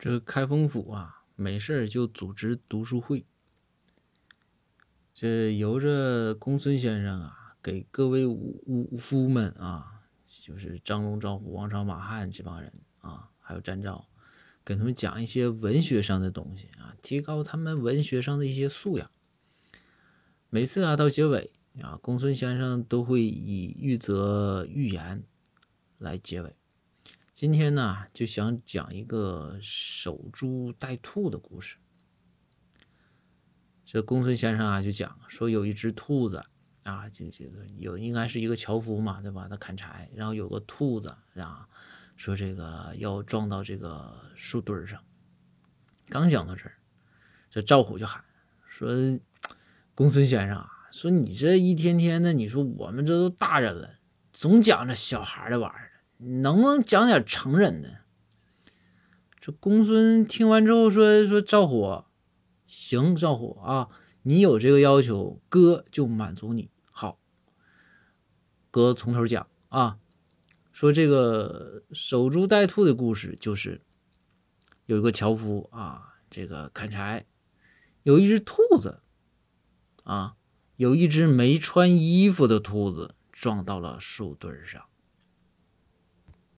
这开封府啊，没事就组织读书会。这由着公孙先生啊，给各位武武夫们啊，就是张龙、赵虎、王朝、马汉这帮人啊，还有詹昭，给他们讲一些文学上的东西啊，提高他们文学上的一些素养。每次啊，到结尾啊，公孙先生都会以玉则寓言来结尾。今天呢，就想讲一个守株待兔的故事。这公孙先生啊，就讲说有一只兔子啊，就这个有应该是一个樵夫嘛，对吧？他砍柴，然后有个兔子啊，说这个要撞到这个树墩上。刚讲到这儿，这赵虎就喊说：“公孙先生啊，说你这一天天的，你说我们这都大人了，总讲这小孩的玩意儿。”能不能讲点成人的？这公孙听完之后说：“说赵虎，行，赵虎啊，你有这个要求，哥就满足你。好，哥从头讲啊。说这个守株待兔的故事，就是有一个樵夫啊，这个砍柴，有一只兔子啊，有一只没穿衣服的兔子撞到了树墩上。”